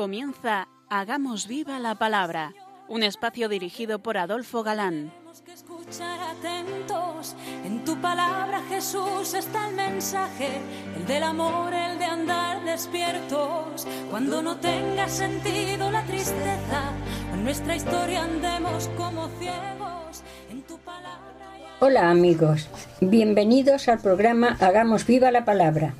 Comienza Hagamos viva la palabra, un espacio dirigido por Adolfo Galán. que escuchar atentos. En tu palabra, Jesús, está el mensaje, el del amor, el de andar despiertos. Cuando no tenga sentido la tristeza, en nuestra historia andemos como ciegos. En tu palabra. Hola amigos, bienvenidos al programa Hagamos viva la palabra.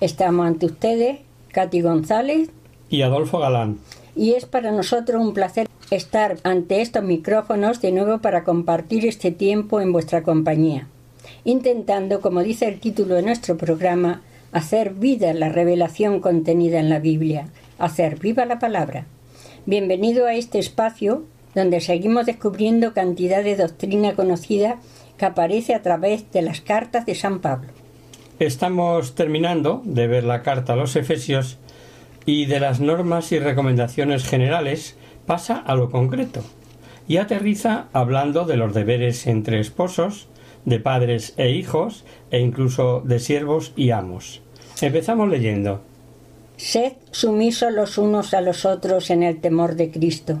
Estamos ante ustedes, Katy González y Adolfo Galán. Y es para nosotros un placer estar ante estos micrófonos de nuevo para compartir este tiempo en vuestra compañía, intentando, como dice el título de nuestro programa, hacer vida la revelación contenida en la Biblia, hacer viva la palabra. Bienvenido a este espacio donde seguimos descubriendo cantidad de doctrina conocida que aparece a través de las cartas de San Pablo. Estamos terminando de ver la carta a los Efesios y de las normas y recomendaciones generales pasa a lo concreto y aterriza hablando de los deberes entre esposos, de padres e hijos e incluso de siervos y amos. Empezamos leyendo. Sed sumisos los unos a los otros en el temor de Cristo,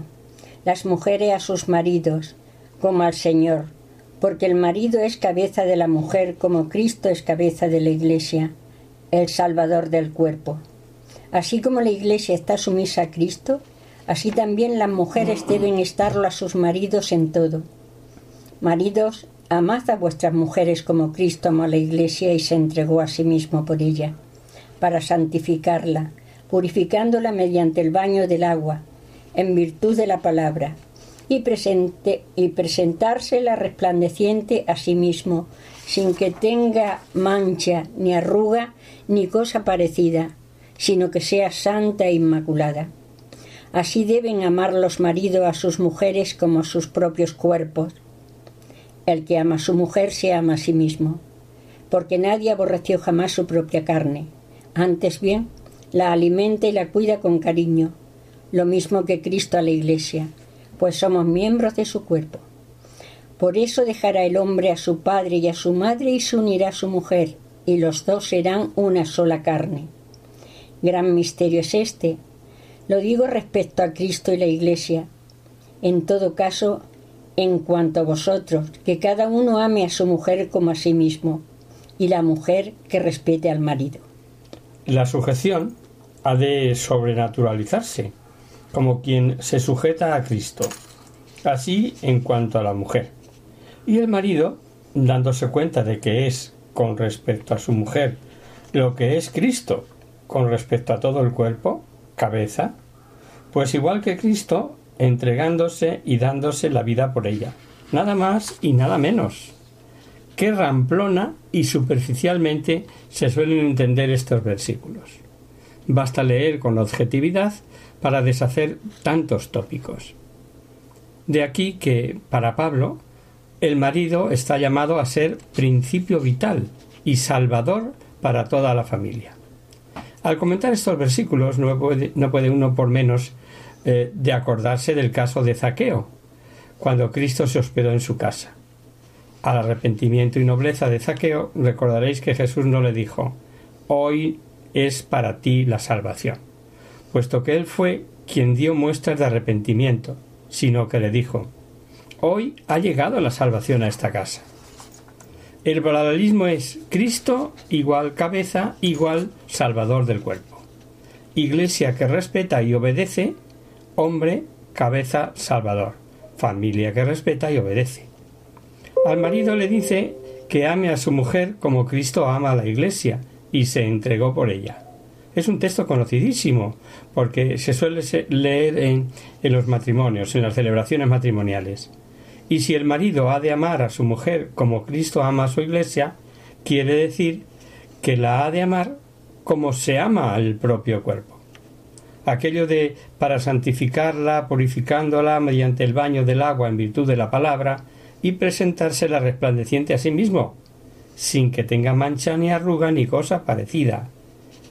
las mujeres a sus maridos, como al Señor, porque el marido es cabeza de la mujer como Cristo es cabeza de la Iglesia, el Salvador del cuerpo. Así como la Iglesia está sumisa a Cristo, así también las mujeres deben estarlo a sus maridos en todo. Maridos, amad a vuestras mujeres como Cristo amó a la Iglesia y se entregó a sí mismo por ella, para santificarla, purificándola mediante el baño del agua, en virtud de la palabra, y, y presentársela resplandeciente a sí mismo, sin que tenga mancha, ni arruga, ni cosa parecida, sino que sea santa e inmaculada. Así deben amar los maridos a sus mujeres como a sus propios cuerpos. El que ama a su mujer se ama a sí mismo, porque nadie aborreció jamás su propia carne. Antes bien, la alimenta y la cuida con cariño, lo mismo que Cristo a la Iglesia, pues somos miembros de su cuerpo. Por eso dejará el hombre a su padre y a su madre y se unirá a su mujer, y los dos serán una sola carne. Gran misterio es este. Lo digo respecto a Cristo y la Iglesia. En todo caso, en cuanto a vosotros, que cada uno ame a su mujer como a sí mismo, y la mujer que respete al marido. La sujeción ha de sobrenaturalizarse, como quien se sujeta a Cristo. Así en cuanto a la mujer. Y el marido, dándose cuenta de que es, con respecto a su mujer, lo que es Cristo, con respecto a todo el cuerpo, cabeza, pues igual que Cristo, entregándose y dándose la vida por ella. Nada más y nada menos. Qué ramplona y superficialmente se suelen entender estos versículos. Basta leer con objetividad para deshacer tantos tópicos. De aquí que, para Pablo, el marido está llamado a ser principio vital y salvador para toda la familia. Al comentar estos versículos no puede, no puede uno por menos eh, de acordarse del caso de Zaqueo, cuando Cristo se hospedó en su casa. Al arrepentimiento y nobleza de Zaqueo recordaréis que Jesús no le dijo Hoy es para ti la salvación, puesto que él fue quien dio muestras de arrepentimiento, sino que le dijo Hoy ha llegado la salvación a esta casa. El paralelismo es Cristo igual cabeza igual salvador del cuerpo. Iglesia que respeta y obedece, hombre, cabeza, salvador. Familia que respeta y obedece. Al marido le dice que ame a su mujer como Cristo ama a la Iglesia y se entregó por ella. Es un texto conocidísimo porque se suele leer en, en los matrimonios, en las celebraciones matrimoniales. Y si el marido ha de amar a su mujer como Cristo ama a su iglesia, quiere decir que la ha de amar como se ama al propio cuerpo. Aquello de para santificarla, purificándola mediante el baño del agua en virtud de la palabra, y presentársela resplandeciente a sí mismo, sin que tenga mancha ni arruga ni cosa parecida,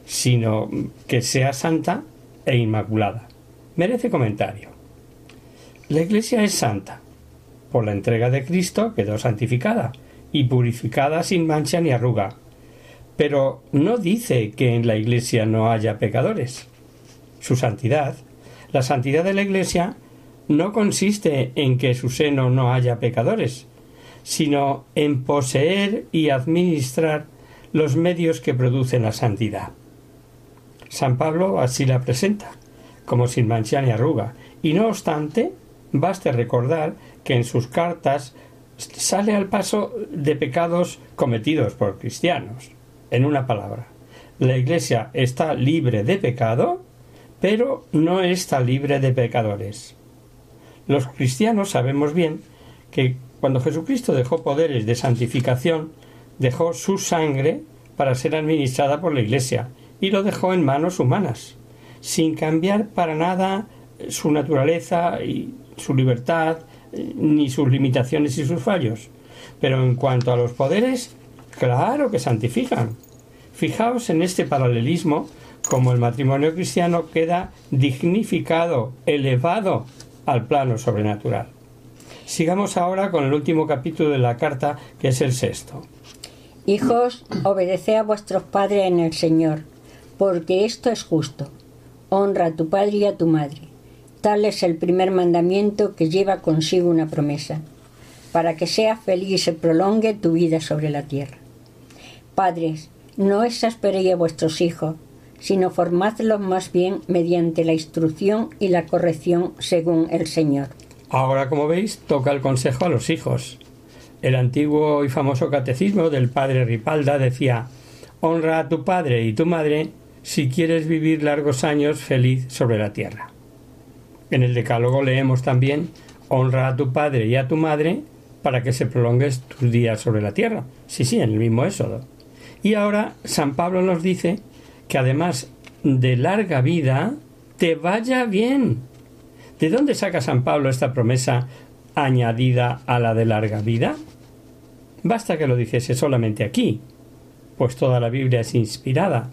sino que sea santa e inmaculada. Merece comentario. La Iglesia es santa, por la entrega de Cristo quedó santificada y purificada sin mancha ni arruga. Pero no dice que en la Iglesia no haya pecadores. su santidad, la santidad de la Iglesia no consiste en que su seno no haya pecadores, sino en poseer y administrar los medios que producen la santidad. San Pablo así la presenta, como sin mancha ni arruga, y no obstante, baste recordar que en sus cartas sale al paso de pecados cometidos por cristianos. En una palabra, la Iglesia está libre de pecado, pero no está libre de pecadores. Los cristianos sabemos bien que cuando Jesucristo dejó poderes de santificación, dejó su sangre para ser administrada por la Iglesia y lo dejó en manos humanas, sin cambiar para nada su naturaleza y su libertad, ni sus limitaciones y sus fallos. Pero en cuanto a los poderes, claro que santifican. Fijaos en este paralelismo como el matrimonio cristiano queda dignificado, elevado al plano sobrenatural. Sigamos ahora con el último capítulo de la carta, que es el sexto. Hijos, obedeced a vuestros padres en el Señor, porque esto es justo. Honra a tu padre y a tu madre. Tal el primer mandamiento que lleva consigo una promesa, para que seas feliz y se prolongue tu vida sobre la tierra. Padres, no exasperéis a vuestros hijos, sino formadlos más bien mediante la instrucción y la corrección según el Señor. Ahora, como veis, toca el consejo a los hijos. El antiguo y famoso catecismo del padre Ripalda decía Honra a tu padre y tu madre si quieres vivir largos años feliz sobre la tierra. En el Decálogo leemos también Honra a tu padre y a tu madre para que se prolongues tus días sobre la tierra. Sí, sí, en el mismo Éxodo. Y ahora San Pablo nos dice que además de larga vida, te vaya bien. ¿De dónde saca San Pablo esta promesa añadida a la de larga vida? Basta que lo dijese solamente aquí, pues toda la Biblia es inspirada.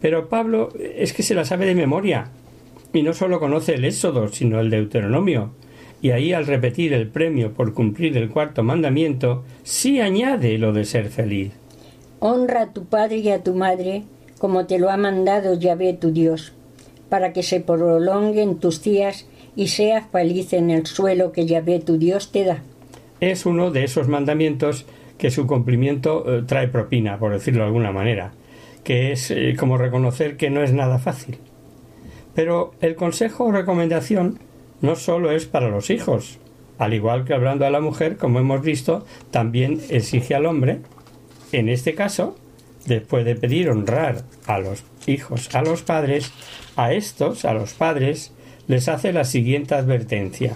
Pero Pablo es que se la sabe de memoria, y no solo conoce el Éxodo, sino el Deuteronomio, y ahí al repetir el premio por cumplir el cuarto mandamiento, sí añade lo de ser feliz. Honra a tu padre y a tu madre, como te lo ha mandado Yahvé tu Dios, para que se prolonguen tus días y seas feliz en el suelo que Yahvé tu Dios te da. Es uno de esos mandamientos que su cumplimiento eh, trae propina, por decirlo de alguna manera, que es eh, como reconocer que no es nada fácil. Pero el consejo o recomendación no solo es para los hijos, al igual que hablando a la mujer, como hemos visto, también exige al hombre, en este caso, después de pedir honrar a los hijos, a los padres, a estos, a los padres, les hace la siguiente advertencia.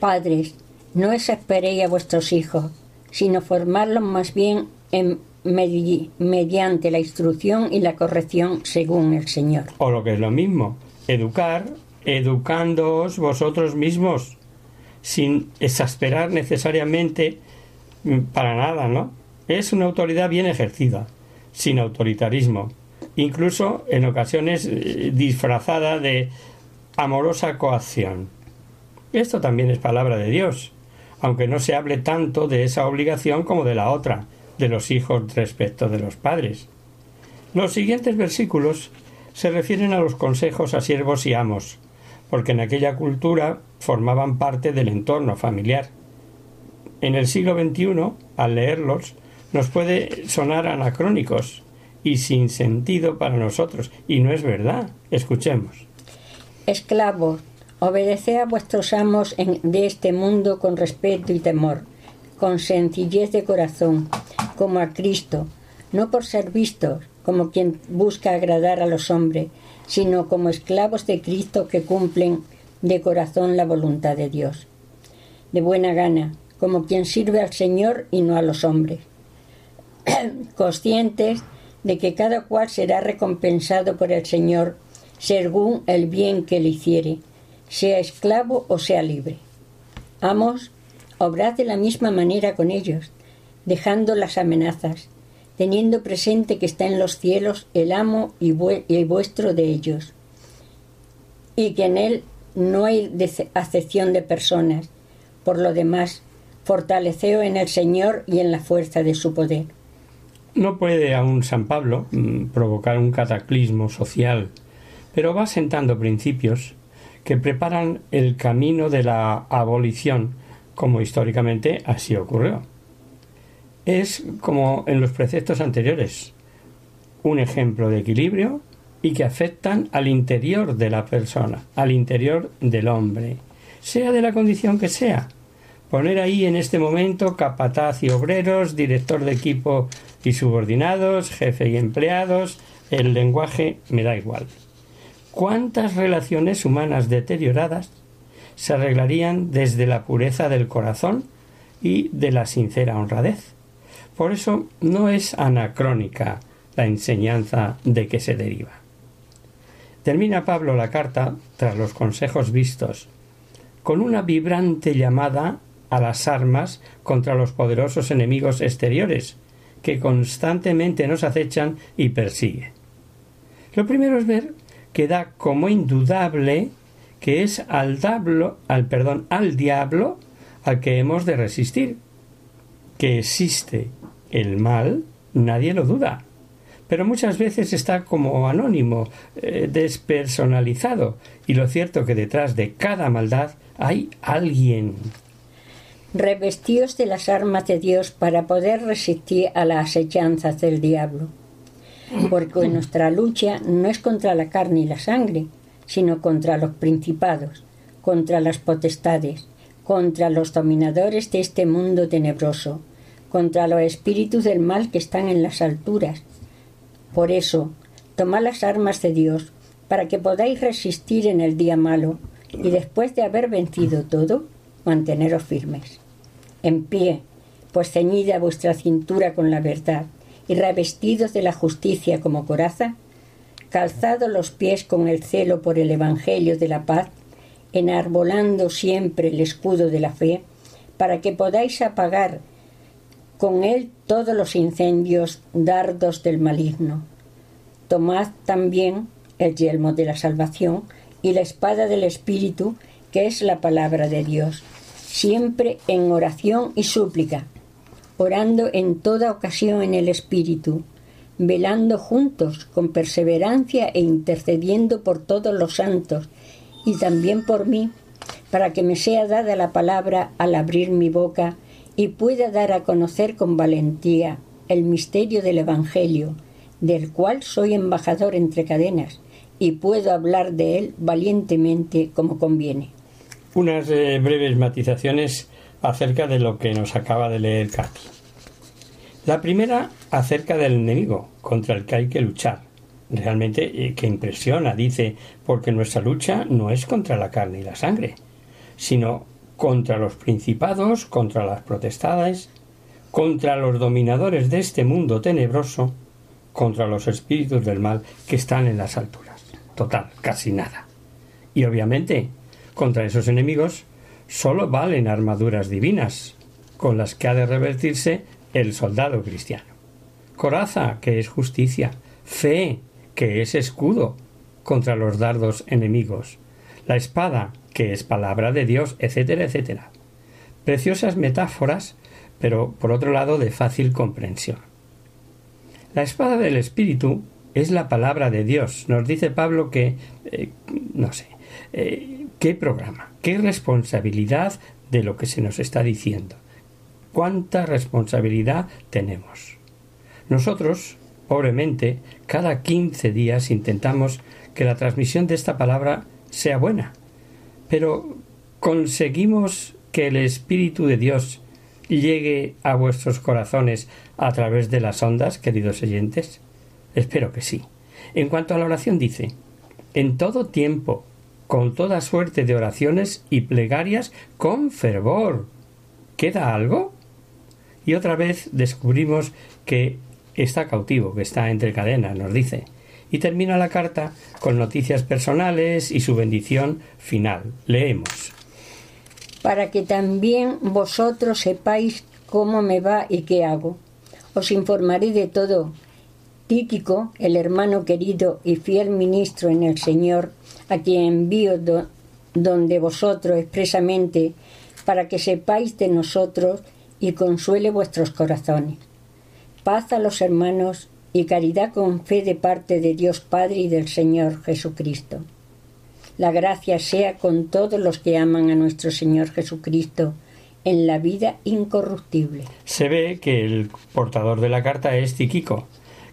Padres, no esperéis a vuestros hijos, sino formarlos más bien en mediante la instrucción y la corrección según el Señor. O lo que es lo mismo, educar, educándoos vosotros mismos, sin exasperar necesariamente mm, para nada, ¿no? Es una autoridad bien ejercida, sin autoritarismo, incluso en ocasiones eh, disfrazada de amorosa coacción. Esto también es palabra de Dios, aunque no se hable tanto de esa obligación como de la otra, de los hijos respecto de los padres. Los siguientes versículos se refieren a los consejos a siervos y amos, porque en aquella cultura formaban parte del entorno familiar. En el siglo XXI, al leerlos, nos puede sonar anacrónicos y sin sentido para nosotros, y no es verdad. Escuchemos. Esclavos, obedeced a vuestros amos de este mundo con respeto y temor, con sencillez de corazón, como a Cristo, no por ser vistos, como quien busca agradar a los hombres, sino como esclavos de Cristo que cumplen de corazón la voluntad de Dios. De buena gana, como quien sirve al Señor y no a los hombres. Conscientes de que cada cual será recompensado por el Señor según el bien que le hiciere, sea esclavo o sea libre. Amos, obrad de la misma manera con ellos, dejando las amenazas, teniendo presente que está en los cielos el amo y, vuestro de ellos, y que en él no hay acepción de personas. Por lo demás, fortaleceo en el Señor y en la fuerza de su poder. No puede aún San Pablo mm, provocar un cataclismo social pero va sentando principios que preparan el camino de la abolición, como históricamente así ocurrió. Es como en los preceptos anteriores, un ejemplo de equilibrio y que afectan al interior de la persona, al interior del hombre, sea de la condición que sea. Poner ahí en este momento capataz y obreros, director de equipo y subordinados, jefe y empleados, el lenguaje me da igual. ¿Cuántas relaciones humanas deterioradas se arreglarían desde la pureza del corazón y de la sincera honradez? Por eso no es anacrónica la enseñanza de que se deriva. Termina Pablo la carta, tras los consejos vistos, con una vibrante llamada a las armas contra los poderosos enemigos exteriores, que constantemente nos acechan y persiguen. Lo primero es ver que da como indudable que es al, diablo, al, perdón, al diablo al que hemos de resistir. Que existe el mal, nadie lo duda. Pero muchas veces está como anónimo, eh, despersonalizado, y lo cierto que detrás de cada maldad hay alguien. Revestíos de las armas de Dios para poder resistir a las acechanzas del diablo, porque nuestra lucha no es contra la carne y la sangre, sino contra los principados, contra las potestades, contra los dominadores de este mundo tenebroso, contra los espíritus del mal que están en las alturas, por eso, tomad las armas de Dios, para que podáis resistir en el día malo, y después de haber vencido todo, manteneros firmes. En pie, pues ceñida vuestra cintura con la verdad, y revestidos de la justicia como coraza, calzados los pies con el celo por el Evangelio de la paz, enarbolando siempre el escudo de la fe, para que podáis apagar con él todos los incendios dardos del maligno. Tomad también el yelmo de la salvación y la espada del Espíritu, que es la palabra de Dios, siempre en oración y súplica, orando en toda ocasión en el Espíritu, velando juntos con perseverancia e intercediendo por todos los santos y también por mí, para que me sea dada la palabra al abrir mi boca y pueda dar a conocer con valentía el misterio del Evangelio, del cual soy embajador entre cadenas y puedo hablar de él valientemente como conviene. Unas eh, breves matizaciones acerca de lo que nos acaba de leer Katy. La primera acerca del enemigo contra el que hay que luchar. Realmente eh, que impresiona, dice, porque nuestra lucha no es contra la carne y la sangre, sino contra los principados, contra las protestades, contra los dominadores de este mundo tenebroso, contra los espíritus del mal que están en las alturas. Total, casi nada. Y obviamente, contra esos enemigos solo valen armaduras divinas, con las que ha de revertirse el soldado cristiano. Coraza, que es justicia, fe, que es escudo contra los dardos enemigos, la espada, que es palabra de Dios, etcétera, etcétera. Preciosas metáforas, pero por otro lado de fácil comprensión. La espada del Espíritu es la palabra de Dios. Nos dice Pablo que, eh, no sé, eh, qué programa, qué responsabilidad de lo que se nos está diciendo. ¿Cuánta responsabilidad tenemos? Nosotros, pobremente, cada 15 días intentamos que la transmisión de esta palabra sea buena, pero ¿conseguimos que el Espíritu de Dios llegue a vuestros corazones a través de las ondas, queridos oyentes? Espero que sí. En cuanto a la oración dice, en todo tiempo, con toda suerte de oraciones y plegarias, con fervor. ¿Queda algo? Y otra vez descubrimos que está cautivo, que está entre cadenas, nos dice y termina la carta con noticias personales y su bendición final. Leemos. Para que también vosotros sepáis cómo me va y qué hago. Os informaré de todo. Tíquico, el hermano querido y fiel ministro en el Señor, a quien envío donde vosotros expresamente, para que sepáis de nosotros y consuele vuestros corazones. Paz a los hermanos y caridad con fe de parte de Dios Padre y del Señor Jesucristo. La gracia sea con todos los que aman a nuestro Señor Jesucristo en la vida incorruptible. Se ve que el portador de la carta es Tiquico,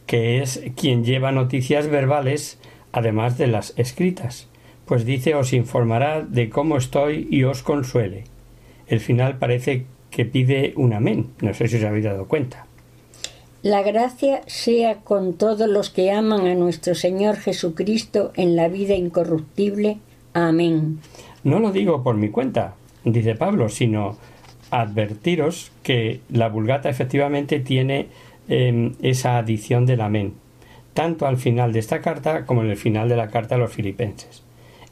que es quien lleva noticias verbales además de las escritas, pues dice os informará de cómo estoy y os consuele. El final parece que pide un amén, no sé si os habéis dado cuenta. La gracia sea con todos los que aman a nuestro Señor Jesucristo en la vida incorruptible. Amén. No lo digo por mi cuenta, dice Pablo, sino advertiros que la vulgata efectivamente tiene em, esa adición del amén, tanto al final de esta carta como en el final de la carta a los filipenses.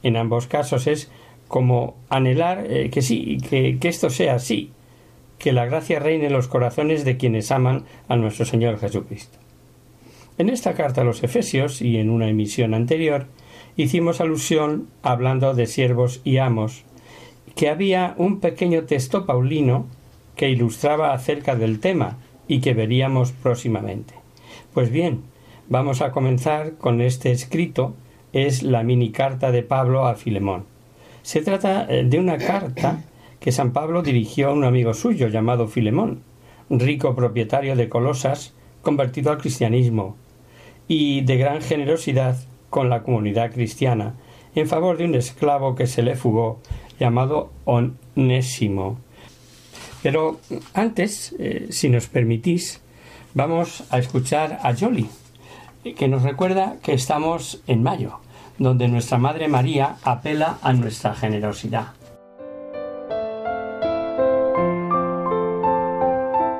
En ambos casos es como anhelar eh, que sí, que, que esto sea así, que la gracia reine en los corazones de quienes aman a nuestro Señor Jesucristo. En esta carta a los Efesios y en una emisión anterior hicimos alusión, hablando de siervos y amos, que había un pequeño texto paulino que ilustraba acerca del tema y que veríamos próximamente. Pues bien, vamos a comenzar con este escrito, es la mini carta de Pablo a Filemón. Se trata eh, de una carta que San Pablo dirigió a un amigo suyo llamado Filemón, rico propietario de Colosas, convertido al cristianismo, y de gran generosidad con la comunidad cristiana, en favor de un esclavo que se le fugó, llamado Onésimo. Pero antes, eh, si nos permitís, vamos a escuchar a Jolly, que nos recuerda que estamos en mayo, donde nuestra Madre María apela a nuestra generosidad.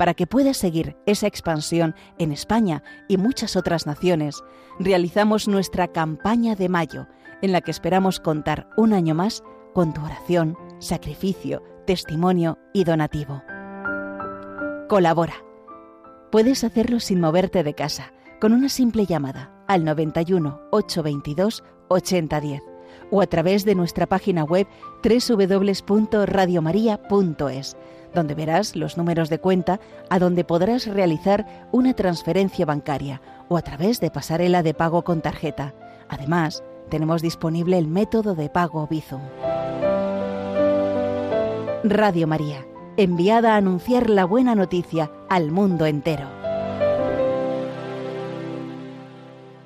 para que pueda seguir esa expansión en España y muchas otras naciones, realizamos nuestra campaña de mayo, en la que esperamos contar un año más con tu oración, sacrificio, testimonio y donativo. Colabora. Puedes hacerlo sin moverte de casa, con una simple llamada al 91 822 8010 o a través de nuestra página web www.radiomaria.es donde verás los números de cuenta a donde podrás realizar una transferencia bancaria o a través de pasarela de pago con tarjeta. Además, tenemos disponible el método de pago Bizum. Radio María, enviada a anunciar la buena noticia al mundo entero.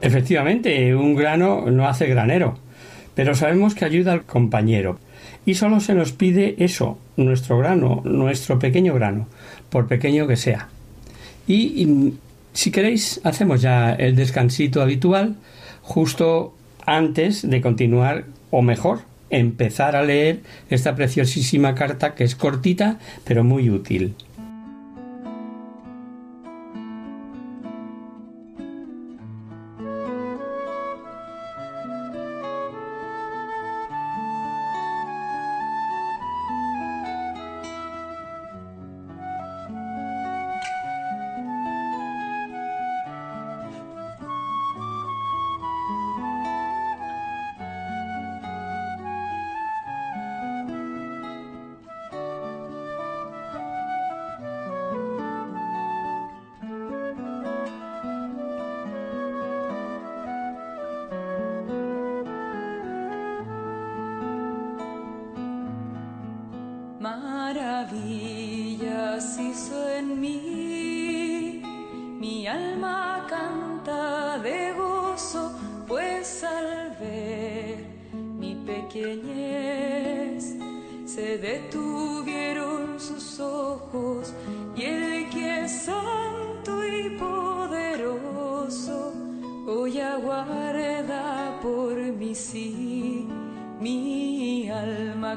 Efectivamente, un grano no hace granero, pero sabemos que ayuda al compañero. Y solo se nos pide eso, nuestro grano, nuestro pequeño grano, por pequeño que sea. Y, si queréis, hacemos ya el descansito habitual justo antes de continuar, o mejor, empezar a leer esta preciosísima carta que es cortita pero muy útil.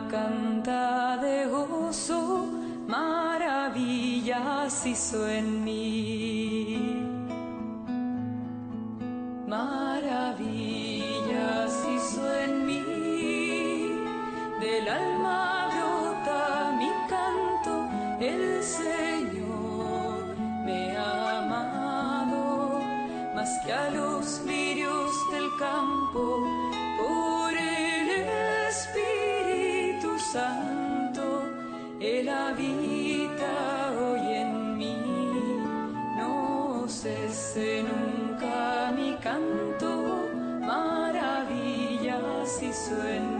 Canta de gozo, maravillas hizo en maravillas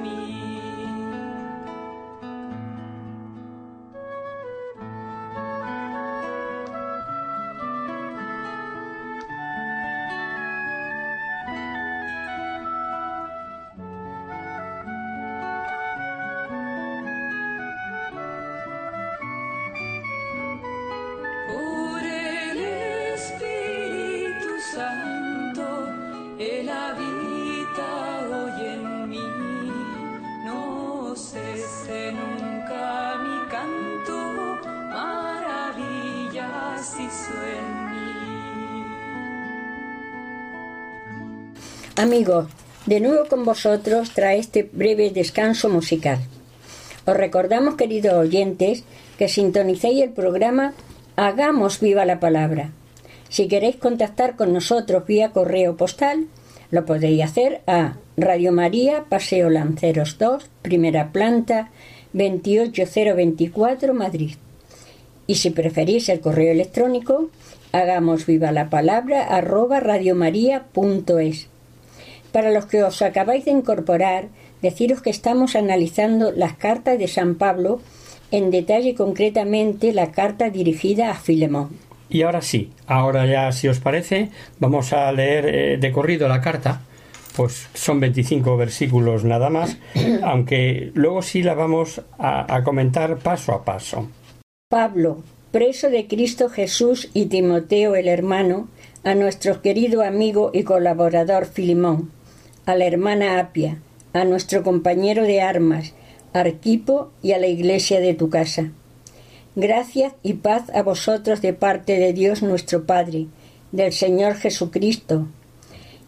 Amigos, de nuevo con vosotros trae este breve descanso musical. Os recordamos, queridos oyentes, que sintonicéis el programa Hagamos viva la palabra. Si queréis contactar con nosotros vía correo postal, lo podéis hacer a Radio María, Paseo Lanceros 2, primera planta, 28024, Madrid. Y si preferís el correo electrónico, hagamos viva la palabra arroba radiomaria.es. Para los que os acabáis de incorporar, deciros que estamos analizando las cartas de San Pablo, en detalle concretamente la carta dirigida a Filemón. Y ahora sí, ahora ya si os parece, vamos a leer eh, de corrido la carta. Pues son 25 versículos nada más, aunque luego sí la vamos a, a comentar paso a paso. Pablo, preso de Cristo Jesús y Timoteo el hermano, a nuestro querido amigo y colaborador Filimón, a la hermana Apia, a nuestro compañero de armas, Arquipo y a la iglesia de tu casa. Gracias y paz a vosotros de parte de Dios nuestro Padre, del Señor Jesucristo.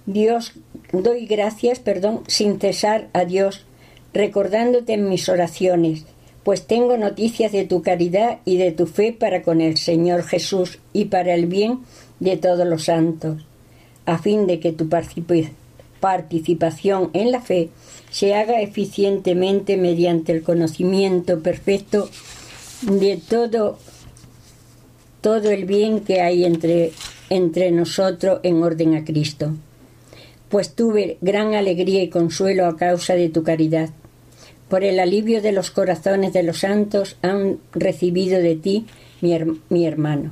Dios, doy gracias, perdón, sin cesar a Dios, recordándote en mis oraciones, pues tengo noticias de tu caridad y de tu fe para con el Señor Jesús y para el bien de todos los santos, a fin de que tu participación participación en la fe se haga eficientemente mediante el conocimiento perfecto de todo todo el bien que hay entre, entre nosotros en orden a Cristo. Pues tuve gran alegría y consuelo a causa de tu caridad. Por el alivio de los corazones de los santos han recibido de ti mi, mi hermano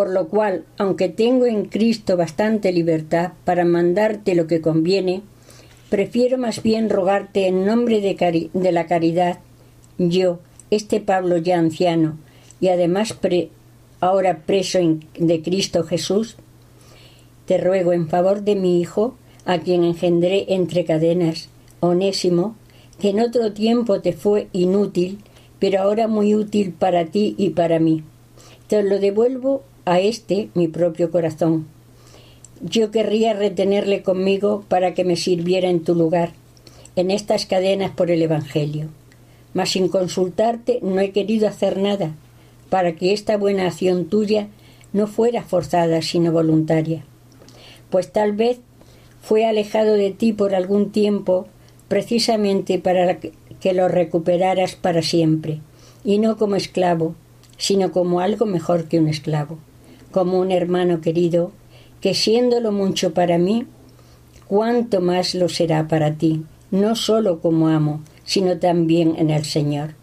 por lo cual, aunque tengo en Cristo bastante libertad para mandarte lo que conviene, prefiero más bien rogarte en nombre de, la caridad, yo, este Pablo ya anciano, y además ahora preso de Cristo Jesús, te ruego en favor de mi Hijo, a quien engendré entre cadenas, Onésimo, que en otro tiempo te fue inútil, pero ahora muy útil para ti y para mí. Te lo devuelvo a este mi propio corazón. Yo querría retenerle conmigo para que me sirviera en tu lugar, en estas cadenas por el Evangelio. Mas sin consultarte no he querido hacer nada, para que esta buena acción tuya no fuera forzada, sino voluntaria. Pues tal vez fue alejado de ti por algún tiempo, precisamente para que lo recuperaras para siempre, y no como esclavo, sino como algo mejor que un esclavo, como un hermano querido, que siéndolo mucho para mí, cuánto más lo será para ti, no sólo como amo, sino también en el Señor.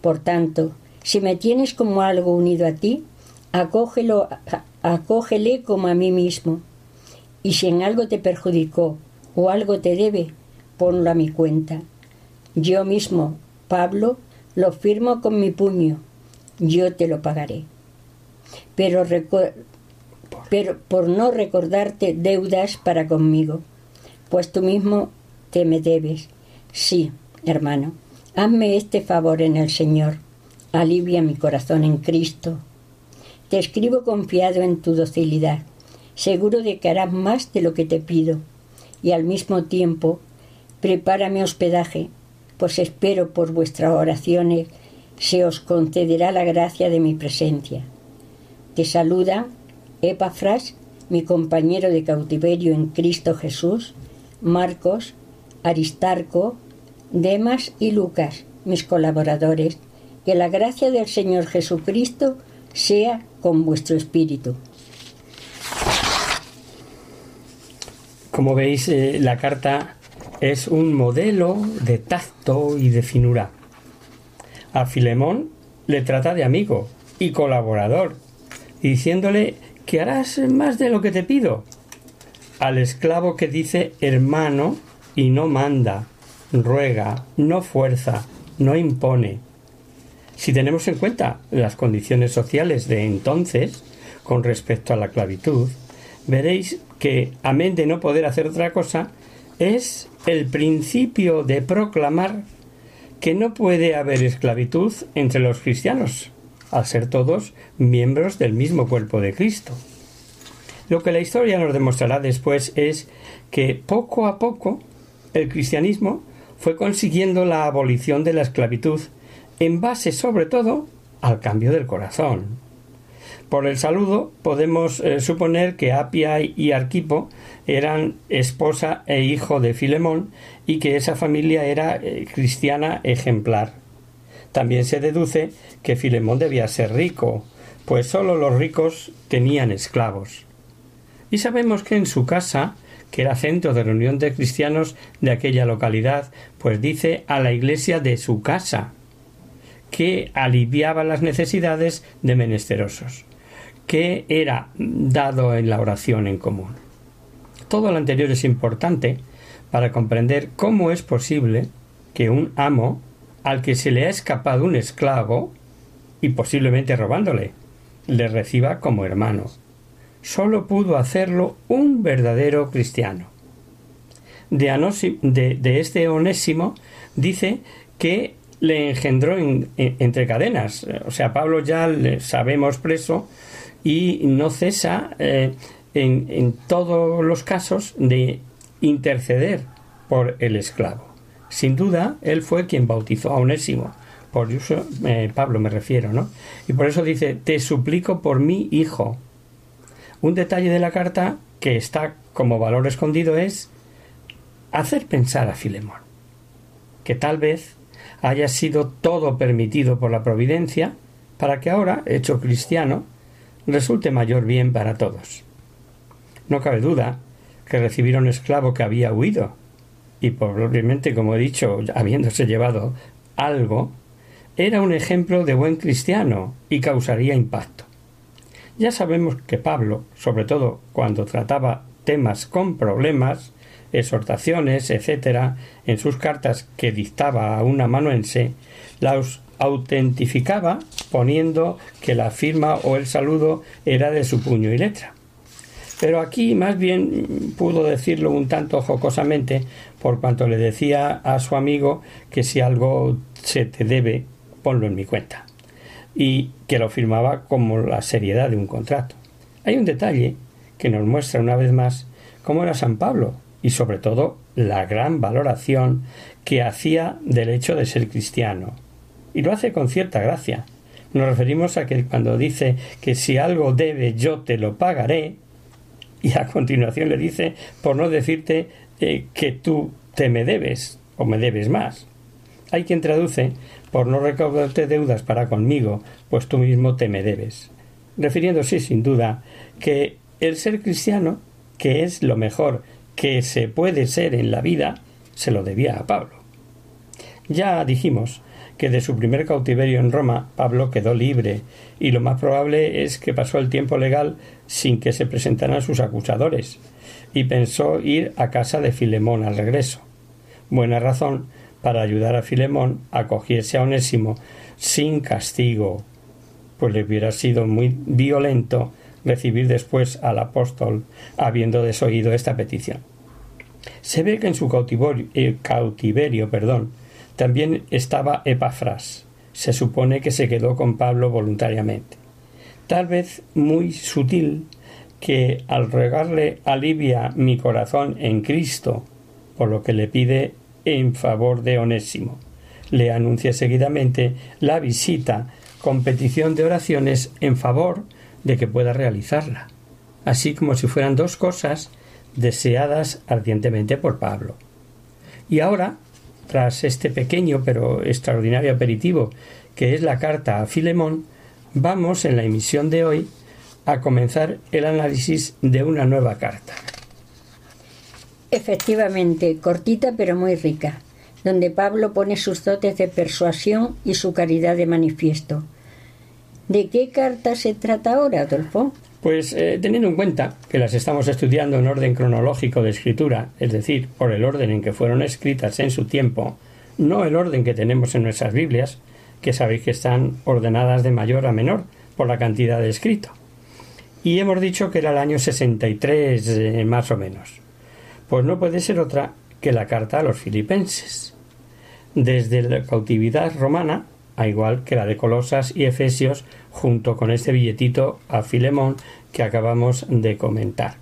Por tanto, si me tienes como algo unido a ti, acógelo, acógele como a mí mismo. Y si en algo te perjudicó o algo te debe, ponlo a mi cuenta. Yo mismo, Pablo, lo firmo con mi puño. Yo te lo pagaré. Pero, por no recordarte deudas para conmigo, pues tú mismo te me debes. Sí, hermano, hazme este favor en el Señor. Alivia mi corazón en Cristo. Te escribo confiado en tu docilidad, seguro de que harás más de lo que te pido, y al mismo tiempo prepárame hospedaje, pues espero por vuestras oraciones se os concederá la gracia de mi presencia. Te saluda Epafras, mi compañero de cautiverio en Cristo Jesús, Marcos, Aristarco, Demas y Lucas, mis colaboradores. Que la gracia del Señor Jesucristo sea con vuestro espíritu. Como veis, eh, la carta es un modelo de tacto y de finura. A Filemón le trata de amigo y colaborador, diciéndole que harás más de lo que te pido. Al esclavo que dice hermano y no manda, ruega, no fuerza, no impone. Si tenemos en cuenta las condiciones sociales de entonces con respecto a la clavitud, veréis que, amén de no poder hacer otra cosa, es el principio de proclamar que no puede haber esclavitud entre los cristianos, al ser todos miembros del mismo cuerpo de Cristo. Lo que la historia nos demostrará después es que poco a poco el cristianismo fue consiguiendo la abolición de la esclavitud en base sobre todo al cambio del corazón. Por el saludo podemos eh, suponer que Apia y Arquipo eran esposa e hijo de Filemón y que esa familia era eh, cristiana ejemplar. También se deduce que Filemón debía ser rico, pues sólo los ricos tenían esclavos. Y sabemos que en su casa, que era centro de reunión de cristianos de aquella localidad, pues dice a la iglesia de su casa, que aliviaba las necesidades de menesterosos que era dado en la oración en común. Todo lo anterior es importante para comprender cómo es posible que un amo al que se le ha escapado un esclavo, y posiblemente robándole, le reciba como hermano. Solo pudo hacerlo un verdadero cristiano. De, este onésimo dice que le engendró entre cadenas. O sea, Pablo ya le sabemos preso y no cesa eh, en, en, todos los casos de interceder por el esclavo. Sin duda, él fue quien bautizó a Onésimo, por eh, Pablo me refiero, ¿no? Y por eso dice, te suplico por mi hijo. Un detalle de la carta que está como valor escondido es hacer pensar a Filemón que tal vez haya sido todo permitido por la providencia para que ahora, hecho cristiano, resulte mayor bien para todos. No cabe duda que recibir a un esclavo que había huido y probablemente, como he dicho, habiéndose llevado algo, era un ejemplo de buen cristiano y causaría impacto. Ya sabemos que Pablo, sobre todo cuando trataba temas con problemas, exhortaciones, etc., en sus cartas que dictaba a un amanuense, los autentificaba poniendo que la firma o el saludo era de su puño y letra. Pero aquí más bien pudo decirlo un tanto jocosamente por cuanto le decía a su amigo que si algo se te debe, ponlo en mi cuenta. Y que lo firmaba como la seriedad de un contrato. Hay un detalle que nos muestra una vez más cómo era San Pablo y sobre todo la gran valoración que hacía del hecho de ser cristiano, y lo hace con cierta gracia. Nos referimos a que cuando dice que si algo debe yo te lo pagaré, y a continuación le dice por no decirte eh, que tú te me debes o me debes más. Hay quien traduce por no recaudarte deudas para conmigo, pues tú mismo te me debes, refiriéndose sin duda que el ser cristiano, que es lo mejor que se puede ser en la vida, se lo debía a Pablo. Ya dijimos que de su primer cautiverio en Roma Pablo quedó libre, y lo más probable es que pasó el tiempo legal sin que se presentaran sus acusadores, y pensó ir a casa de Filemón al regreso. buena razón para ayudar a Filemón a acogiese a Onésimo sin castigo, pues le hubiera sido muy violento recibir después al apóstol habiendo desoído esta petición. Se ve que en su cautiverio, eh, cautiverio perdón, también estaba Epafras. Se supone que se quedó con Pablo voluntariamente. Tal vez muy sutil que al regarle alivia mi corazón en Cristo, por lo que le pide en favor de Onésimo. Le anuncia seguidamente la visita con petición de oraciones en favor de que pueda realizarla, así como si fueran dos cosas deseadas ardientemente por Pablo. Y ahora, tras este pequeño pero extraordinario aperitivo que es la carta a Filemón, vamos en la emisión de hoy a comenzar el análisis de una nueva carta. Efectivamente, cortita pero muy rica, donde Pablo pone sus dotes de persuasión y su caridad de manifiesto. ¿De qué carta se trata ahora, Adolfo? Pues eh, teniendo en cuenta que las estamos estudiando en orden cronológico de escritura, es decir, por el orden en que fueron escritas en su tiempo, no el orden que tenemos en nuestras Biblias, que sabéis que están ordenadas de mayor a menor por la cantidad de escrito. Y hemos dicho que era el año 63 eh, más o menos. Pues no puede ser otra que la carta a los filipenses. Desde la cautividad romana, a igual que la de Colosas y Efesios, junto con este billetito a Filemón que acabamos de comentar.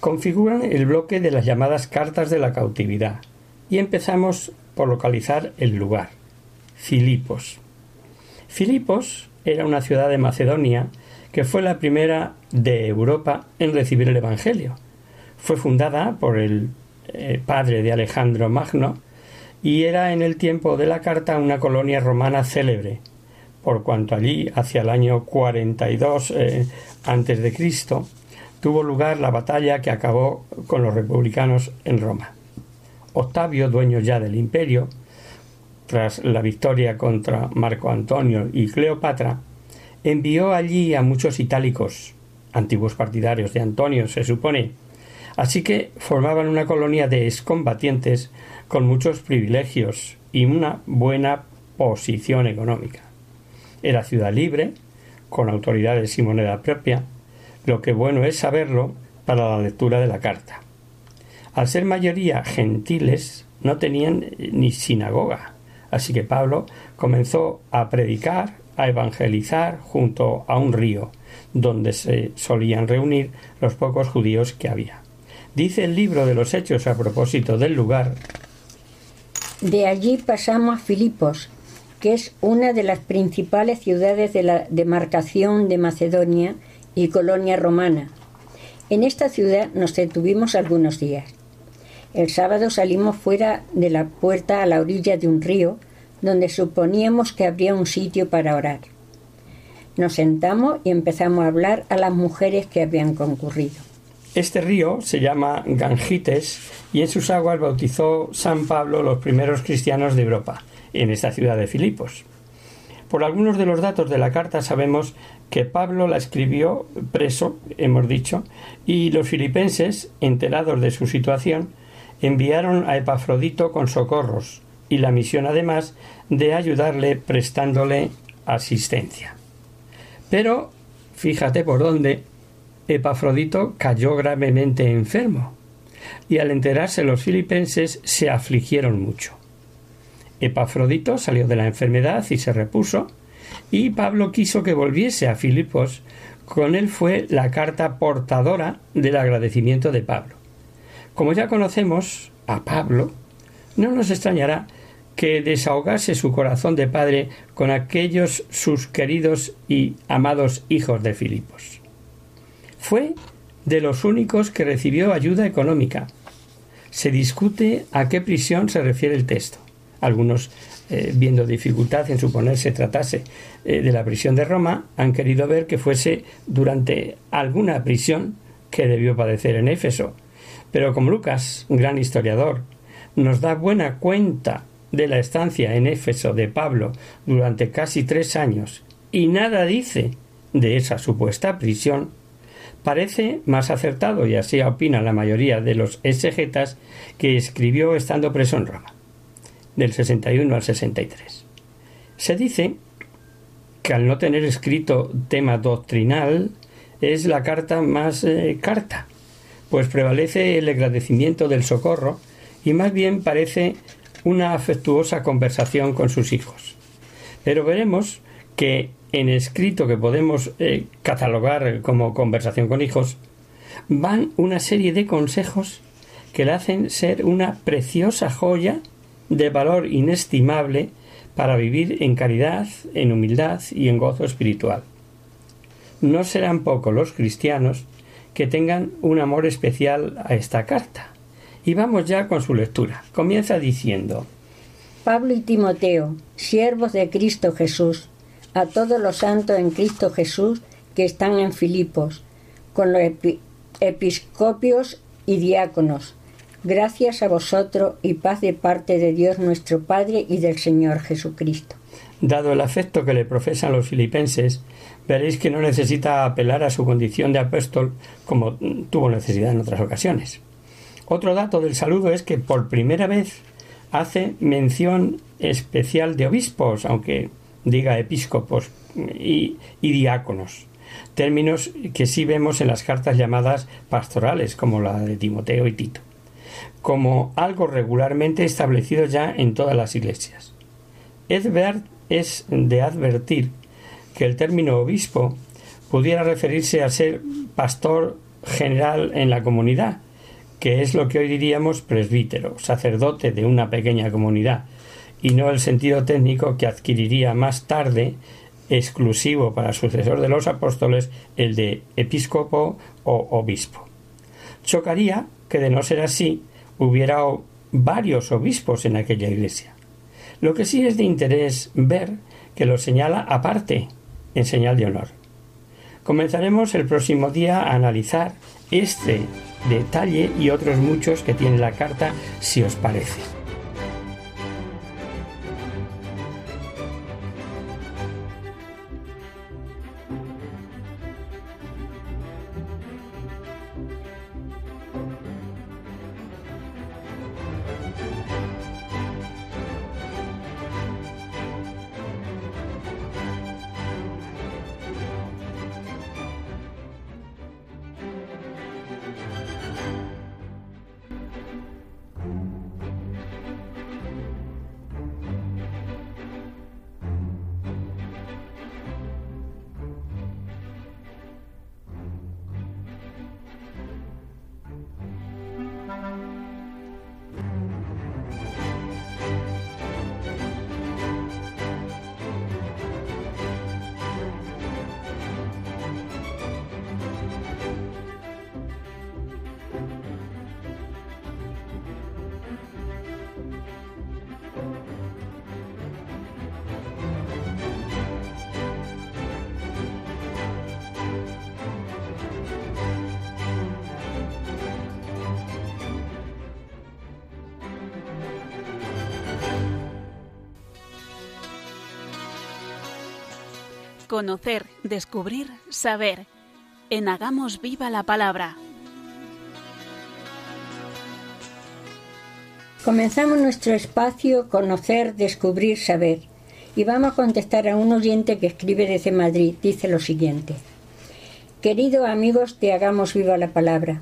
Configuran el bloque de las llamadas cartas de la cautividad y empezamos por localizar el lugar, Filipos. Filipos era una ciudad de Macedonia que fue la primera de Europa en recibir el Evangelio. Fue fundada por el eh, padre de Alejandro Magno y era en el tiempo de la carta una colonia romana célebre, por cuanto allí, hacia el año 42 eh, antes de Cristo, tuvo lugar la batalla que acabó con los republicanos en Roma. Octavio, dueño ya del imperio, tras la victoria contra Marco Antonio y Cleopatra, envió allí a muchos itálicos, antiguos partidarios de Antonio, se supone, así que formaban una colonia de excombatientes con muchos privilegios y una buena posición económica. Era ciudad libre, con autoridades y moneda propia, lo que bueno es saberlo para la lectura de la carta. Al ser mayoría gentiles, no tenían ni sinagoga, así que Pablo comenzó a predicar, a evangelizar junto a un río, donde se solían reunir los pocos judíos que había. Dice el libro de los Hechos a propósito del lugar. De allí pasamos a Filipos, que es una de las principales ciudades de la demarcación de Macedonia y colonia romana. En esta ciudad nos detuvimos algunos días. El sábado salimos fuera de la puerta a la orilla de un río, donde suponíamos que habría un sitio para orar. Nos sentamos y empezamos a hablar a las mujeres que habían concurrido. Este río se llama Gangites y en sus aguas bautizó San Pablo los primeros cristianos de Europa en esta ciudad de Filipos. Por algunos de los datos de la carta sabemos que Pablo la escribió preso, hemos dicho, y los filipenses, enterados de su situación, enviaron a Epafrodito con socorros y la misión además de ayudarle prestándole asistencia. Pero, fíjate por dónde, Epafrodito cayó gravemente enfermo, y al enterarse los filipenses se afligieron mucho. Epafrodito salió de la enfermedad y se repuso, y Pablo quiso que volviese a Filipos. Con él fue la carta portadora del agradecimiento de Pablo. Como ya conocemos a Pablo, no nos extrañará que desahogase su corazón de padre con aquellos sus queridos y amados hijos de Filipos. Fue de los únicos que recibió ayuda económica. Se discute a qué prisión se refiere el texto algunos eh, viendo dificultad en suponer se tratase eh, de la prisión de Roma, han querido ver que fuese durante alguna prisión que debió padecer en Éfeso. Pero como Lucas, gran historiador, nos da buena cuenta de la estancia en Éfeso de Pablo durante casi tres años y nada dice de esa supuesta prisión, Parece más acertado, y así opina la mayoría de los exegetas, que escribió estando preso en Roma, del 61 al 63. Se dice que al no tener escrito tema doctrinal, es la carta más eh, carta, pues prevalece el agradecimiento del socorro y más bien parece una afectuosa conversación con sus hijos. Pero veremos que en escrito que podemos eh, catalogar como conversación con hijos, van una serie de consejos que le hacen ser una preciosa joya de valor inestimable para vivir en caridad, en humildad y en gozo espiritual. No serán pocos los cristianos que tengan un amor especial a esta carta. Y vamos ya con su lectura. Comienza diciendo Pablo y Timoteo, siervos de Cristo Jesús, a todos los santos en Cristo Jesús que están en Filipos, con los episcopios y diáconos. Gracias a vosotros y paz de parte de Dios nuestro Padre y del Señor Jesucristo. Dado el afecto que le profesan los filipenses, veréis que no necesita apelar a su condición de apóstol como tuvo necesidad en otras ocasiones. Otro dato del saludo es que por primera vez hace mención especial de obispos, aunque diga episcopos y, diáconos, términos que sí vemos en las cartas llamadas pastorales, como la de Timoteo y Tito, como algo regularmente establecido ya en todas las iglesias. Edbert es de advertir que el término obispo pudiera referirse a ser pastor general en la comunidad, que es lo que hoy diríamos presbítero, sacerdote de una pequeña comunidad, y no el sentido técnico que adquiriría más tarde exclusivo para sucesor de los apóstoles el de episcopo o obispo. Chocaría que de no ser así hubiera varios obispos en aquella iglesia. Lo que sí es de interés ver que lo señala aparte, en señal de honor. Comenzaremos el próximo día a analizar este detalle y otros muchos que tiene la carta, si os parece. Conocer, descubrir, saber. En Hagamos Viva la Palabra. Comenzamos nuestro espacio Conocer, Descubrir, Saber y vamos a contestar a un oyente que escribe desde Madrid. Dice lo siguiente. Queridos amigos de Hagamos Viva la Palabra,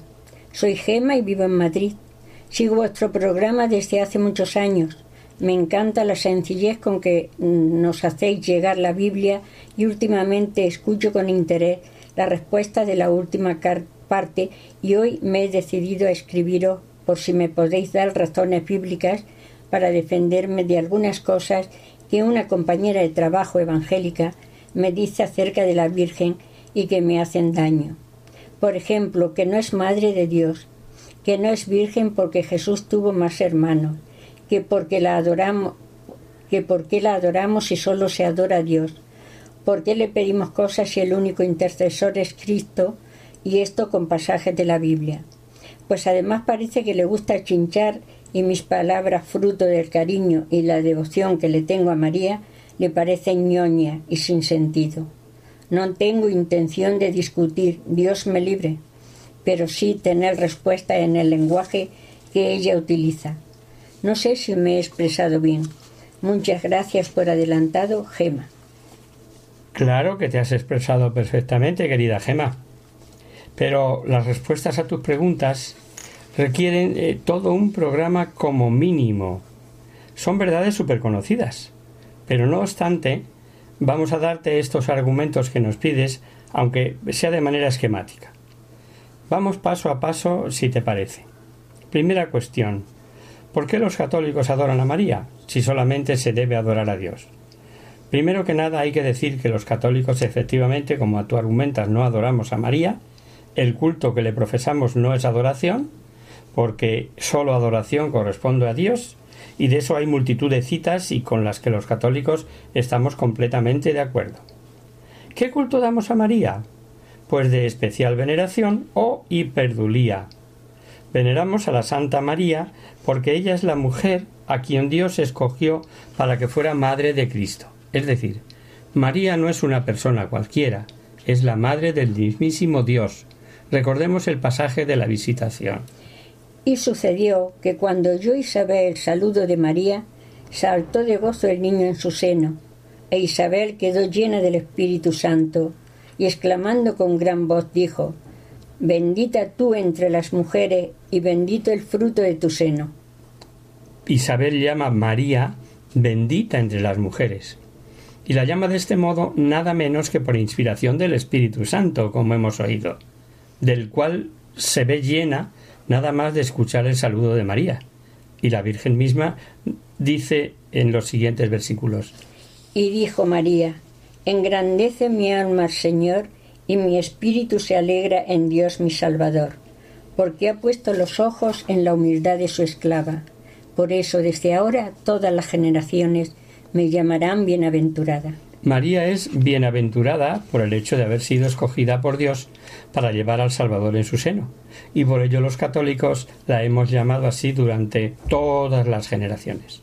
soy Gema y vivo en Madrid. Sigo vuestro programa desde hace muchos años me encanta la sencillez con que nos hacéis llegar la Biblia y últimamente escucho con interés la respuesta de la última parte y hoy me he decidido a escribiros por si me podéis dar razones bíblicas para defenderme de algunas cosas que una compañera de trabajo evangélica me dice acerca de la Virgen y que me hacen daño. Por ejemplo, que no es madre de Dios, que no es virgen porque Jesús tuvo más hermanos, que porque la adoramos, que por qué la adoramos si solo se adora a Dios, por qué le pedimos cosas si el único intercesor es Cristo, y esto con pasajes de la Biblia. Pues además parece que le gusta chinchar y mis palabras fruto del cariño y la devoción que le tengo a María le parecen ñoña y sin sentido. No tengo intención de discutir, Dios me libre, pero sí tener respuesta en el lenguaje que ella utiliza. No sé si me he expresado bien. Muchas gracias por adelantado, Gema. Claro que te has expresado perfectamente, querida Gema. Pero las respuestas a tus preguntas requieren eh, todo un programa como mínimo. Son verdades súper conocidas. Pero no obstante, vamos a darte estos argumentos que nos pides, aunque sea de manera esquemática. Vamos paso a paso, si te parece. Primera cuestión. ¿Por qué los católicos adoran a María, si solamente se debe adorar a Dios? Primero que nada hay que decir que los católicos efectivamente, como tú argumentas, no adoramos a María, el culto que le profesamos no es adoración, porque solo adoración corresponde a Dios, y de eso hay multitud de citas y con las que los católicos estamos completamente de acuerdo. ¿Qué culto damos a María? Pues de especial veneración o hiperdulía. Veneramos a la Santa María porque ella es la mujer a quien Dios escogió para que fuera madre de Cristo. Es decir, María no es una persona cualquiera, es la madre del mismísimo Dios. Recordemos el pasaje de la visitación. Y sucedió que cuando oyó Isabel el saludo de María, saltó de gozo el niño en su seno, e Isabel quedó llena del Espíritu Santo, y exclamando con gran voz dijo, Bendita tú entre las mujeres, y bendito el fruto de tu seno. Isabel llama a María bendita entre las mujeres, y la llama de este modo nada menos que por inspiración del Espíritu Santo, como hemos oído, del cual se ve llena nada más de escuchar el saludo de María. Y la Virgen misma dice en los siguientes versículos. Y dijo María, Engrandece mi alma al Señor, y mi espíritu se alegra en Dios mi Salvador, porque ha puesto los ojos en la humildad de su esclava. Por eso desde ahora todas las generaciones me llamarán bienaventurada. María es bienaventurada por el hecho de haber sido escogida por Dios para llevar al Salvador en su seno, y por ello los católicos la hemos llamado así durante todas las generaciones.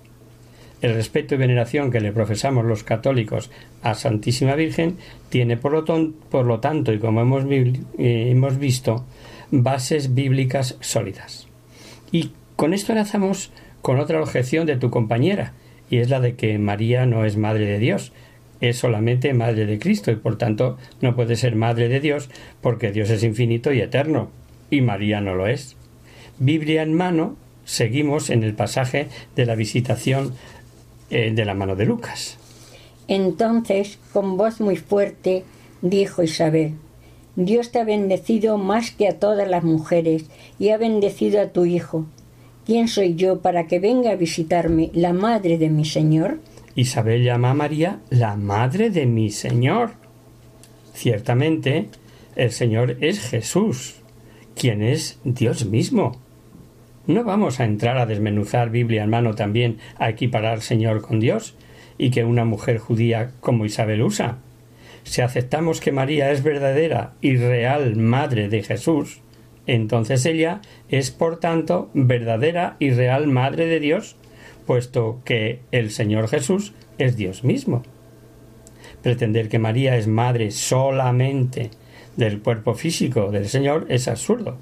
El respeto y veneración que le profesamos los católicos a Santísima Virgen tiene por lo, por lo tanto, y como hemos, eh, hemos visto, bases bíblicas sólidas. Y con esto enlazamos con otra objeción de tu compañera, y es la de que María no es madre de Dios, es solamente madre de Cristo y por tanto no puede ser madre de Dios porque Dios es infinito y eterno y María no lo es. Biblia en mano, seguimos en el pasaje de la visitación eh, de la mano de Lucas. Entonces, con voz muy fuerte, dijo Isabel, Dios te ha bendecido más que a todas las mujeres y ha bendecido a tu hijo. ¿Quién soy yo para que venga a visitarme la madre de mi Señor? Isabel llama a María la madre de mi Señor. Ciertamente, el Señor es Jesús, quien es Dios mismo. No vamos a entrar a desmenuzar Biblia en mano también a equiparar Señor con Dios y que una mujer judía como Isabel usa. Si aceptamos que María es verdadera y real madre de Jesús, entonces ella es por tanto verdadera y real madre de Dios puesto que el Señor Jesús es Dios mismo. Pretender que María es madre solamente del cuerpo físico del Señor es absurdo.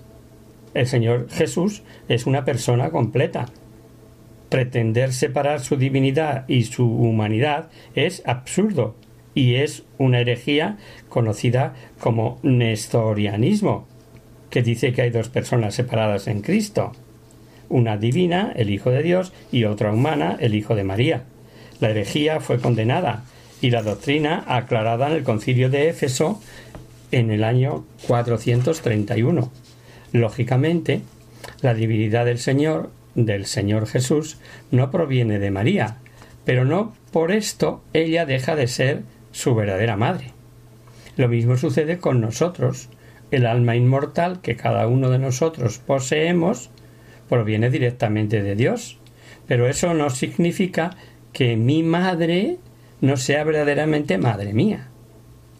El Señor Jesús es una persona completa. Pretender separar su divinidad y su humanidad es absurdo y es una herejía conocida como nestorianismo, que dice que hay dos personas separadas en Cristo una divina, el Hijo de Dios, y otra humana, el Hijo de María. La herejía fue condenada y la doctrina aclarada en el concilio de Éfeso en el año 431. Lógicamente, la divinidad del Señor, del Señor Jesús, no proviene de María, pero no por esto ella deja de ser su verdadera madre. Lo mismo sucede con nosotros. El alma inmortal que cada uno de nosotros poseemos proviene directamente de Dios. Pero eso no significa que mi madre no sea verdaderamente madre mía.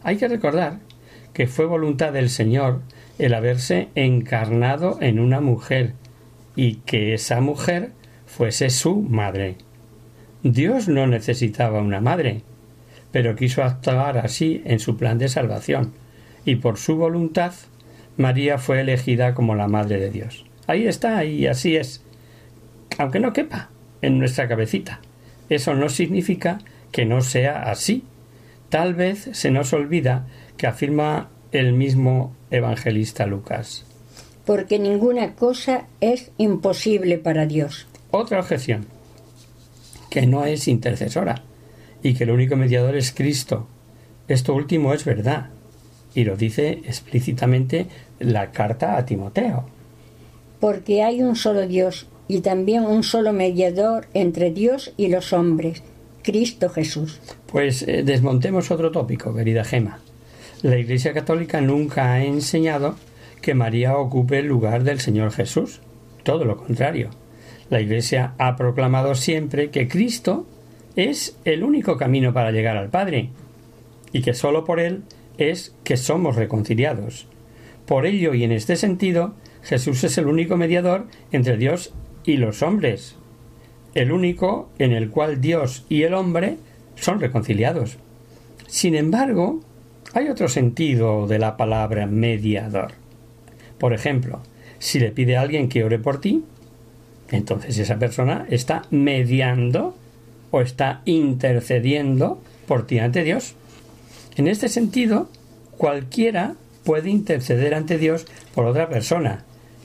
Hay que recordar que fue voluntad del Señor el haberse encarnado en una mujer y que esa mujer fuese su madre. Dios no necesitaba una madre, pero quiso actuar así en su plan de salvación, y por su voluntad María fue elegida como la Madre de Dios. Ahí está, y así es, aunque no quepa en nuestra cabecita. Eso no significa que no sea así. Tal vez se nos olvida que afirma el mismo evangelista Lucas. Porque ninguna cosa es imposible para Dios. Otra objeción, que no es intercesora y que el único mediador es Cristo. Esto último es verdad y lo dice explícitamente la carta a Timoteo. Porque hay un solo Dios y también un solo mediador entre Dios y los hombres, Cristo Jesús. Pues eh, desmontemos otro tópico, querida Gema. La Iglesia Católica nunca ha enseñado que María ocupe el lugar del Señor Jesús. Todo lo contrario. La Iglesia ha proclamado siempre que Cristo es el único camino para llegar al Padre y que sólo por Él es que somos reconciliados. Por ello y en este sentido, Jesús es el único mediador entre Dios y los hombres, el único en el cual Dios y el hombre son reconciliados. Sin embargo, hay otro sentido de la palabra mediador. Por ejemplo, si le pide a alguien que ore por ti, entonces esa persona está mediando o está intercediendo por ti ante Dios. En este sentido, cualquiera puede interceder ante Dios por otra persona,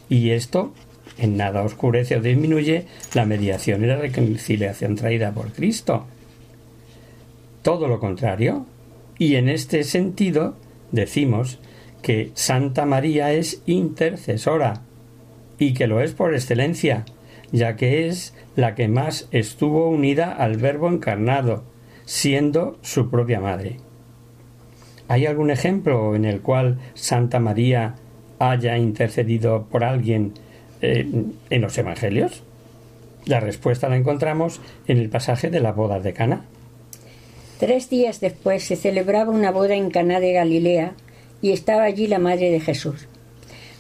y esto en nada oscurece o disminuye la mediación y la reconciliación traída por Cristo. Todo lo contrario, y en este sentido decimos que Santa María es intercesora, y que lo es por excelencia, ya que es la que más estuvo unida al Verbo encarnado, siendo su propia madre. ¿Hay algún ejemplo en el cual Santa María haya intercedido por alguien eh, en los Evangelios? La respuesta la encontramos en el pasaje de la boda de Cana. Tres días después se celebraba una boda en Caná de Galilea y estaba allí la madre de Jesús.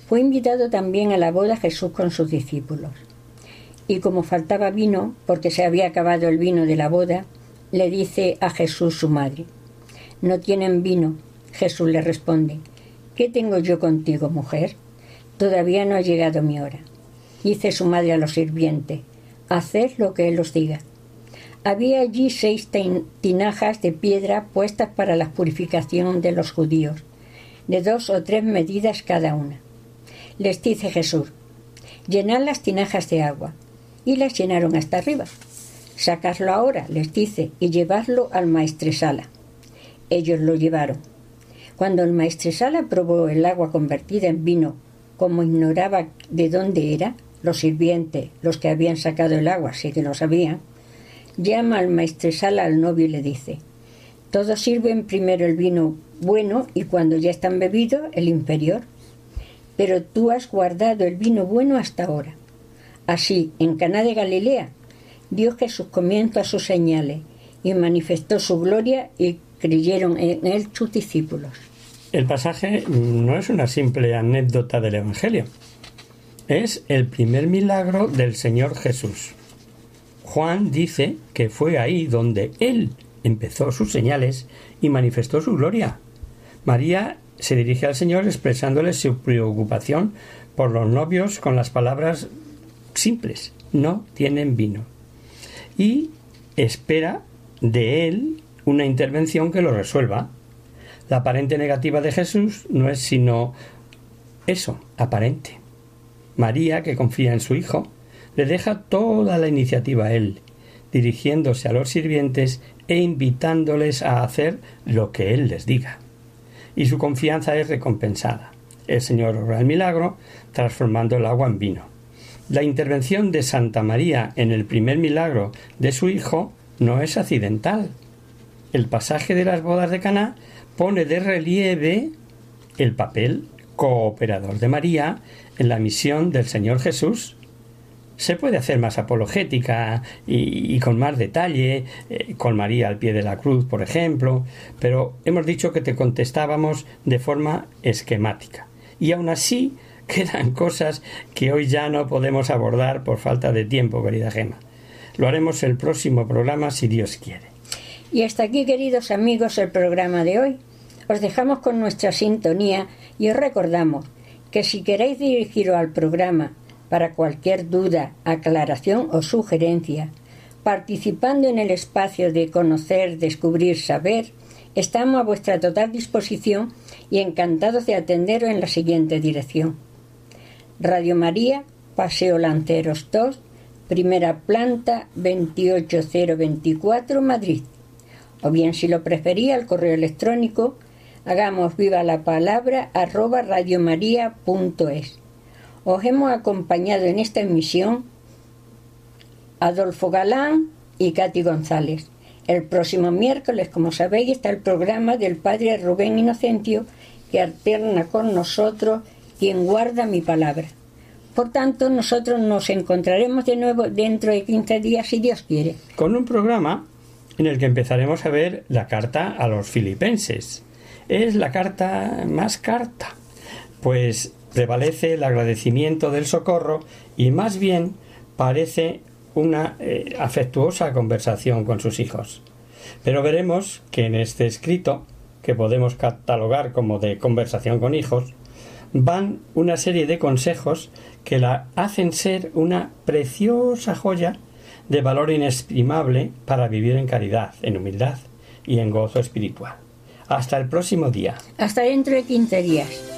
Fue invitado también a la boda Jesús con sus discípulos. Y como faltaba vino, porque se había acabado el vino de la boda, le dice a Jesús su madre, No tienen vino. Jesús le responde, ¿Qué tengo yo contigo, mujer? Todavía no ha llegado mi hora. Dice su madre a los sirvientes, haced lo que él os diga. Había allí seis tinajas de piedra puestas para la purificación de los judíos, de dos o tres medidas cada una. Les dice Jesús, llenad las tinajas de agua, y las llenaron hasta arriba. Sacadlo ahora, les dice, y llevadlo al maestresala. Ellos lo llevaron. Cuando el maestresala probó el agua convertida en vino, como ignoraba de dónde era, los sirvientes, los que habían sacado el agua, sí que lo sabían, llama al maestresala al novio y le dice, todos sirven primero el vino bueno y cuando ya están bebidos el inferior, pero tú has guardado el vino bueno hasta ahora. Así, en Caná de Galilea, dio Jesús comienzo a sus señales y manifestó su gloria y creyeron en él sus discípulos. El pasaje no es una simple anécdota del Evangelio, es el primer milagro del Señor Jesús. Juan dice que fue ahí donde Él empezó sus señales y manifestó su gloria. María se dirige al Señor expresándole su preocupación por los novios con las palabras simples, no tienen vino. Y espera de Él una intervención que lo resuelva. La aparente negativa de Jesús no es sino eso, aparente. María, que confía en su Hijo, le deja toda la iniciativa a Él, dirigiéndose a los sirvientes e invitándoles a hacer lo que Él les diga. Y su confianza es recompensada. El Señor obra el milagro, transformando el agua en vino. La intervención de Santa María en el primer milagro de su Hijo no es accidental. El pasaje de las bodas de Caná pone de relieve el papel cooperador de María en la misión del Señor Jesús. Se puede hacer más apologética y, con más detalle, eh, con María al pie de la cruz, por ejemplo, pero hemos dicho que te contestábamos de forma esquemática. Y aún así quedan cosas que hoy ya no podemos abordar por falta de tiempo, querida Gema. Lo haremos el próximo programa si Dios quiere. Y hasta aquí, queridos amigos, el programa de hoy. Os dejamos con nuestra sintonía y os recordamos que si queréis dirigiros al programa para cualquier duda, aclaración o sugerencia, participando en el espacio de conocer, descubrir, saber, estamos a vuestra total disposición y encantados de atenderos en la siguiente dirección. Radio María, Paseo Lanceros 2, primera planta 28024, Madrid. O bien, si lo prefería, el correo electrónico hagamos viva la palabra arroba radiomaria.es. Os hemos acompañado en esta emisión Adolfo Galán y Katy González. El próximo miércoles, como sabéis, está el programa del Padre Rubén Inocencio que alterna con nosotros quien guarda mi palabra. Por tanto, nosotros nos encontraremos de nuevo dentro de 15 días, si Dios quiere. Con un programa en el que empezaremos a ver la carta a los filipenses. Es la carta más carta, pues prevalece el agradecimiento del socorro y más bien parece una eh, afectuosa conversación con sus hijos. Pero veremos que en este escrito, que podemos catalogar como de conversación con hijos, van una serie de consejos que la hacen ser una preciosa joya de valor inexprimable para vivir en caridad, en humildad y en gozo espiritual. Hasta el próximo día. Hasta dentro de 15 días.